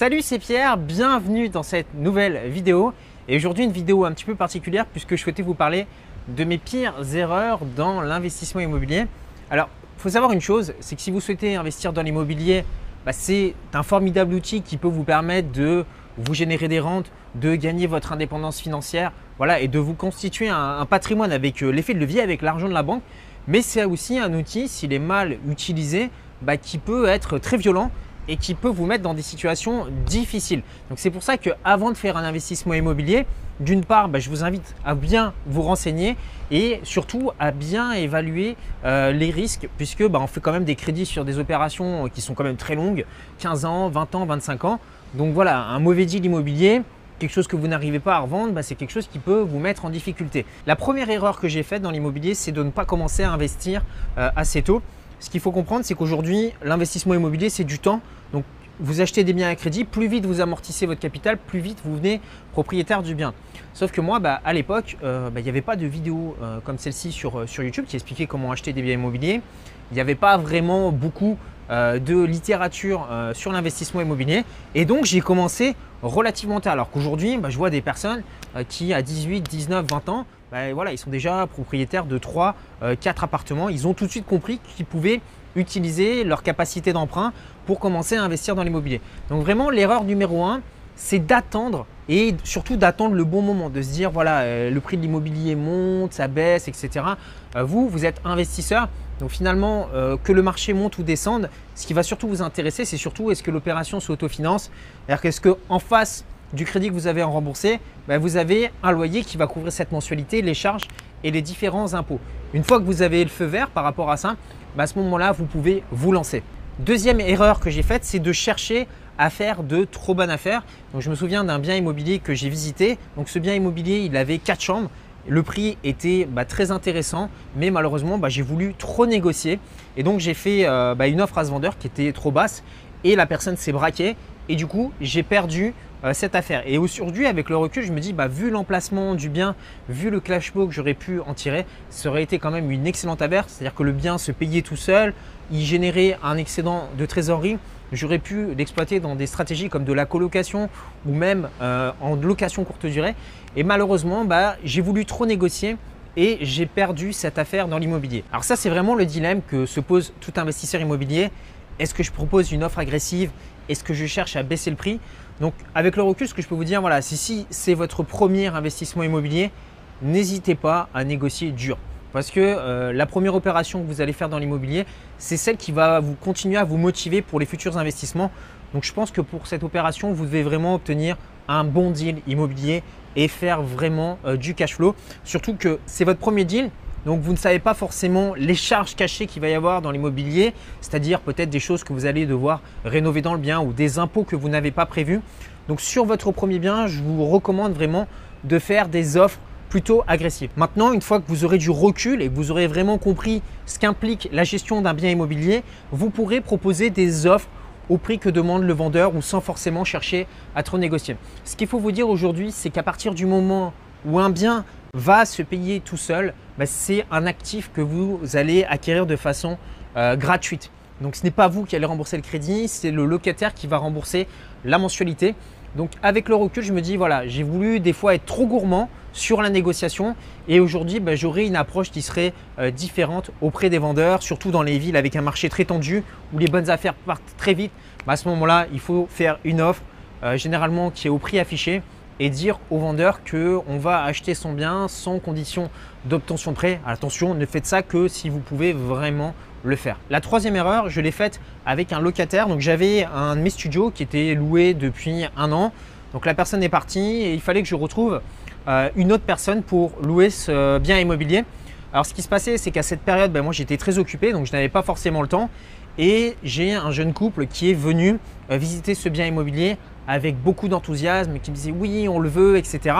Salut, c'est Pierre, bienvenue dans cette nouvelle vidéo. Et aujourd'hui, une vidéo un petit peu particulière puisque je souhaitais vous parler de mes pires erreurs dans l'investissement immobilier. Alors, il faut savoir une chose, c'est que si vous souhaitez investir dans l'immobilier, bah, c'est un formidable outil qui peut vous permettre de vous générer des rentes, de gagner votre indépendance financière, voilà, et de vous constituer un, patrimoine avec euh, l'effet de levier, avec l'argent de la banque. Mais c'est aussi un outil, s'il est mal utilisé, bah, qui peut être très violent et qui peut vous mettre dans des situations difficiles. Donc c'est pour ça que avant de faire un investissement immobilier, d'une part, bah, je vous invite à bien vous renseigner et surtout à bien évaluer euh, les risques puisque bah, on fait quand même des crédits sur des opérations qui sont quand même très longues, 15 ans, 20 ans, 25 ans. Donc voilà, un mauvais deal immobilier, quelque chose que vous n'arrivez pas à revendre, bah, c'est quelque chose qui peut vous mettre en difficulté. La première erreur que j'ai faite dans l'immobilier, c'est de ne pas commencer à investir euh, assez tôt. Ce qu'il faut comprendre, c'est qu'aujourd'hui, l'investissement immobilier, c'est du temps. Donc, vous achetez des biens à crédit, plus vite vous amortissez votre capital, plus vite vous venez propriétaire du bien. Sauf que moi, bah, à l'époque, euh, bah, il n'y avait pas de vidéo euh, comme celle-ci sur, euh, sur YouTube qui expliquait comment acheter des biens immobiliers. Il n'y avait pas vraiment beaucoup de littérature sur l'investissement immobilier. Et donc, j'ai commencé relativement tard. Alors qu'aujourd'hui, bah, je vois des personnes qui, à 18, 19, 20 ans, voilà, ils sont déjà propriétaires de 3, 4 appartements. Ils ont tout de suite compris qu'ils pouvaient utiliser leur capacité d'emprunt pour commencer à investir dans l'immobilier. Donc vraiment, l'erreur numéro un, c'est d'attendre et surtout d'attendre le bon moment, de se dire voilà, euh, le prix de l'immobilier monte, ça baisse, etc. Euh, vous, vous êtes investisseur, donc finalement, euh, que le marché monte ou descende, ce qui va surtout vous intéresser, c'est surtout est-ce que l'opération s'autofinance C'est-à-dire qu'est-ce qu'en face du crédit que vous avez à rembourser, ben, vous avez un loyer qui va couvrir cette mensualité, les charges et les différents impôts. Une fois que vous avez le feu vert par rapport à ça, ben, à ce moment-là, vous pouvez vous lancer. Deuxième erreur que j'ai faite, c'est de chercher à faire de trop bonnes affaires. Je me souviens d'un bien immobilier que j'ai visité. Donc, ce bien immobilier, il avait quatre chambres. Le prix était bah, très intéressant, mais malheureusement, j'ai voulu trop négocier. Et donc, j'ai fait euh, une offre à ce vendeur qui était trop basse et la personne s'est braquée. Et du coup, j'ai perdu euh, cette affaire. Et aujourd'hui, avec le recul, je me dis, bah, vu l'emplacement du bien, vu le cash que j'aurais pu en tirer, ça aurait été quand même une excellente affaire. C'est-à-dire que le bien se payait tout seul, il générait un excédent de trésorerie. J'aurais pu l'exploiter dans des stratégies comme de la colocation ou même euh, en location courte durée. Et malheureusement, bah, j'ai voulu trop négocier et j'ai perdu cette affaire dans l'immobilier. Alors ça, c'est vraiment le dilemme que se pose tout investisseur immobilier. Est-ce que je propose une offre agressive Est-ce que je cherche à baisser le prix donc avec le recul, ce que je peux vous dire, voilà, si c'est votre premier investissement immobilier, n'hésitez pas à négocier dur. Parce que euh, la première opération que vous allez faire dans l'immobilier, c'est celle qui va vous continuer à vous motiver pour les futurs investissements. Donc je pense que pour cette opération, vous devez vraiment obtenir un bon deal immobilier et faire vraiment euh, du cash flow. Surtout que c'est votre premier deal, donc vous ne savez pas forcément les charges cachées qu'il va y avoir dans l'immobilier, c'est-à-dire peut-être des choses que vous allez devoir rénover dans le bien ou des impôts que vous n'avez pas prévus. Donc sur votre premier bien, je vous recommande vraiment de faire des offres plutôt agressives. Maintenant, une fois que vous aurez du recul et que vous aurez vraiment compris ce qu'implique la gestion d'un bien immobilier, vous pourrez proposer des offres au prix que demande le vendeur ou sans forcément chercher à trop négocier. Ce qu'il faut vous dire aujourd'hui, c'est qu'à partir du moment où un bien va se payer tout seul, bah, c'est un actif que vous allez acquérir de façon euh, gratuite. Donc ce n'est pas vous qui allez rembourser le crédit, c'est le locataire qui va rembourser la mensualité. Donc avec le recul, je me dis voilà, j'ai voulu des fois être trop gourmand sur la négociation et aujourd'hui, bah, j'aurai une approche qui serait euh, différente auprès des vendeurs, surtout dans les villes avec un marché très tendu où les bonnes affaires partent très vite. Bah, à ce moment-là, il faut faire une offre euh, généralement qui est au prix affiché et dire au vendeur qu'on va acheter son bien sans condition d'obtention de prêt. Attention, ne faites ça que si vous pouvez vraiment le faire. La troisième erreur, je l'ai faite avec un locataire. Donc j'avais un de mes studios qui était loué depuis un an. Donc la personne est partie et il fallait que je retrouve euh, une autre personne pour louer ce bien immobilier. Alors ce qui se passait, c'est qu'à cette période, ben, moi j'étais très occupé, donc je n'avais pas forcément le temps. Et j'ai un jeune couple qui est venu euh, visiter ce bien immobilier avec beaucoup d'enthousiasme, qui me disaient oui, on le veut, etc.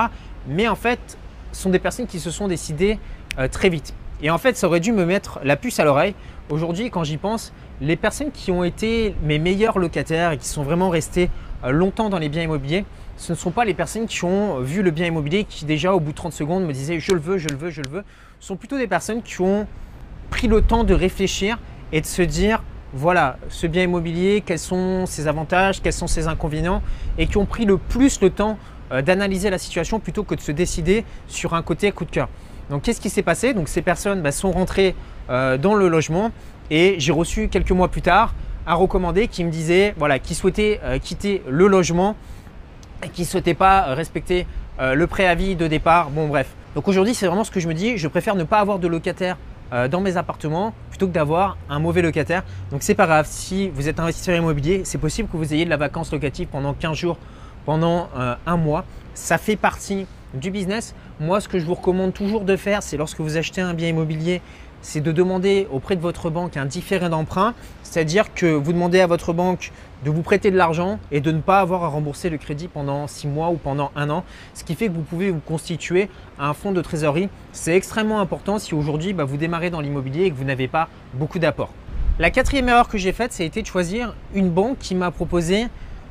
Mais en fait, ce sont des personnes qui se sont décidées euh, très vite. Et en fait, ça aurait dû me mettre la puce à l'oreille. Aujourd'hui, quand j'y pense, les personnes qui ont été mes meilleurs locataires et qui sont vraiment restés euh, longtemps dans les biens immobiliers, ce ne sont pas les personnes qui ont vu le bien immobilier qui déjà au bout de 30 secondes me disaient je le veux, je le veux, je le veux. Ce sont plutôt des personnes qui ont pris le temps de réfléchir et de se dire voilà ce bien immobilier, quels sont ses avantages, quels sont ses inconvénients, et qui ont pris le plus le temps euh, d'analyser la situation plutôt que de se décider sur un côté coup de cœur. Donc qu'est-ce qui s'est passé? Donc ces personnes bah, sont rentrées euh, dans le logement et j'ai reçu quelques mois plus tard un recommandé qui me disait voilà, qui souhaitait euh, quitter le logement et qui ne souhaitait pas respecter le préavis de départ. Bon bref. Donc aujourd'hui c'est vraiment ce que je me dis, je préfère ne pas avoir de locataire dans mes appartements plutôt que d'avoir un mauvais locataire. Donc c'est pas grave, si vous êtes investisseur immobilier, c'est possible que vous ayez de la vacance locative pendant 15 jours pendant euh, un mois. Ça fait partie du business. Moi, ce que je vous recommande toujours de faire, c'est lorsque vous achetez un bien immobilier, c'est de demander auprès de votre banque un différé d'emprunt, c'est-à-dire que vous demandez à votre banque de vous prêter de l'argent et de ne pas avoir à rembourser le crédit pendant six mois ou pendant un an, ce qui fait que vous pouvez vous constituer un fonds de trésorerie. C'est extrêmement important si aujourd'hui bah, vous démarrez dans l'immobilier et que vous n'avez pas beaucoup d'apports. La quatrième erreur que j'ai faite, ça été de choisir une banque qui m'a proposé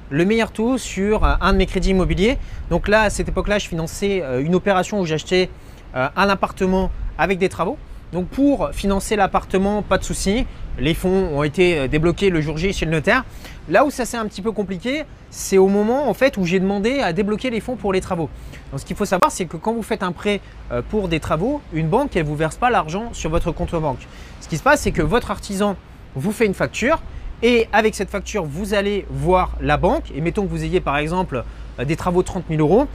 le meilleur taux sur euh, un de mes crédits immobiliers. Donc là, à cette époque-là, je finançais euh, une opération où j'achetais euh, un appartement avec des travaux. Donc pour financer l'appartement, pas de souci. Les fonds ont été débloqués le jour J chez le notaire. Là où ça s'est un petit peu compliqué, c'est au moment où j'ai demandé à débloquer les fonds pour les travaux. Donc ce qu'il faut savoir, c'est que quand vous faites un prêt pour des travaux, une banque, elle vous verse pas l'argent sur votre compte banque. Ce qui se passe, c'est que votre artisan vous fait une facture et avec cette facture, vous allez voir la banque. Et mettons que vous ayez par exemple euh, des travaux de 30 000 euros.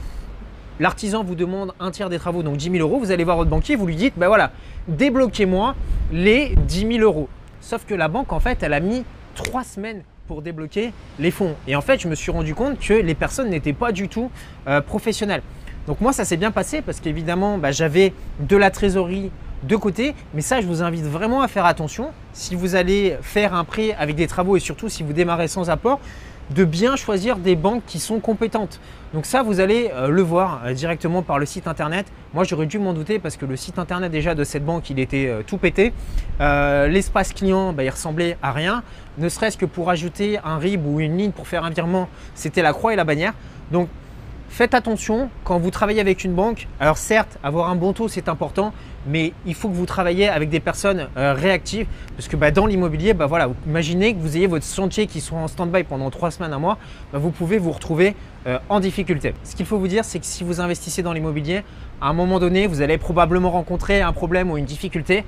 L'artisan vous demande un tiers des travaux, donc 10 000 euros. Vous allez voir votre banquier, vous lui dites, ben voilà, débloquez-moi les 10 000 euros. Sauf que la banque, en fait, elle a mis trois semaines pour débloquer les fonds. Et en fait, je me suis rendu compte que les personnes n'étaient pas du tout euh, professionnelles. Donc moi, ça s'est bien passé parce qu'évidemment, bah, j'avais de la trésorerie de côté. Mais ça, je vous invite vraiment à faire attention. Si vous allez faire un prêt avec des travaux et surtout si vous démarrez sans apport, de bien choisir des banques qui sont compétentes. Donc ça, vous allez euh, le voir euh, directement par le site internet. Moi, j'aurais dû m'en douter parce que le site internet déjà de cette banque, il était euh, tout pété. L'espace client, bah, il ressemblait à rien. Ne serait-ce que pour ajouter un RIB ou une ligne pour faire un virement, c'était la croix et la bannière. Donc Faites attention quand vous travaillez avec une banque. Alors certes, avoir un bon taux, c'est important, mais il faut que vous travaillez avec des personnes euh, réactives parce que bah, dans l'immobilier, bah, voilà, imaginez que vous ayez votre sentier qui soit en stand-by pendant trois semaines, un mois, bah, vous pouvez vous retrouver euh, en difficulté. Ce qu'il faut vous dire, c'est que si vous investissez dans l'immobilier, à un moment donné, vous allez probablement rencontrer un problème ou une difficulté.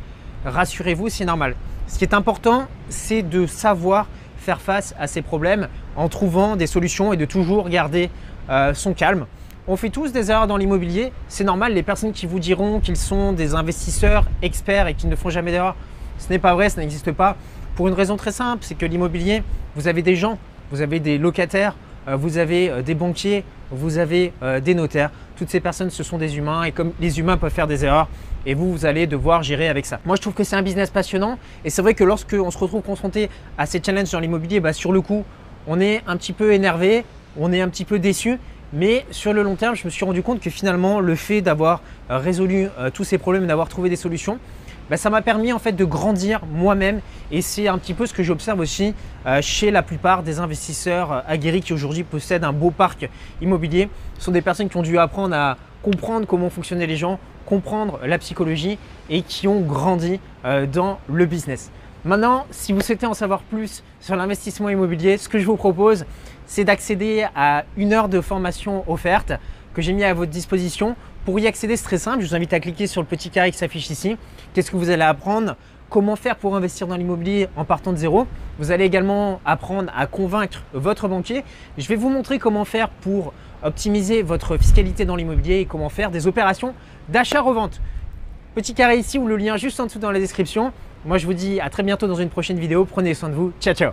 Rassurez-vous, c'est normal. Ce qui est important, c'est de savoir faire face à ces problèmes en trouvant des solutions et de toujours garder euh, son calme. On fait tous des erreurs dans l'immobilier, c'est normal. Les personnes qui vous diront qu'ils sont des investisseurs experts et qu'ils ne font jamais d'erreurs, ce n'est pas vrai, ça n'existe pas. Pour une raison très simple, c'est que l'immobilier, vous avez des gens, vous avez des locataires, euh, vous avez euh, des banquiers, vous avez des notaires. Toutes ces personnes, ce sont des humains et comme les humains peuvent faire des erreurs, et vous, vous allez devoir gérer avec ça. Moi, je trouve que c'est un business passionnant et c'est vrai que lorsque on se retrouve confronté à ces challenges dans l'immobilier, bah, sur le coup, on est un petit peu énervé, on est un petit peu déçu. Mais sur le long terme, je me suis rendu compte que finalement, le fait d'avoir euh, résolu euh, tous ces problèmes, d'avoir trouvé des solutions, bah, ça m'a permis en fait de grandir moi-même. Et c'est un petit peu ce que j'observe aussi euh, chez la plupart des investisseurs aguerris qui aujourd'hui possèdent un beau parc immobilier. Ce sont des personnes qui ont dû apprendre à comprendre comment fonctionnaient les gens, comprendre la psychologie et qui ont grandi dans le business. Maintenant, si vous souhaitez en savoir plus sur l'investissement immobilier, ce que je vous propose, c'est d'accéder à une heure de formation offerte que j'ai mis à votre disposition. Pour y accéder, c'est très simple. Je vous invite à cliquer sur le petit carré qui s'affiche ici. Qu'est-ce que vous allez apprendre? Comment faire pour investir dans l'immobilier en partant de zéro? Vous allez également apprendre à convaincre votre banquier. Je vais vous montrer comment faire pour optimiser votre fiscalité dans l'immobilier et comment faire des opérations d'achat-revente. Petit carré ici ou le lien juste en dessous dans la description. Moi, je vous dis à très bientôt dans une prochaine vidéo. Prenez soin de vous. Ciao, ciao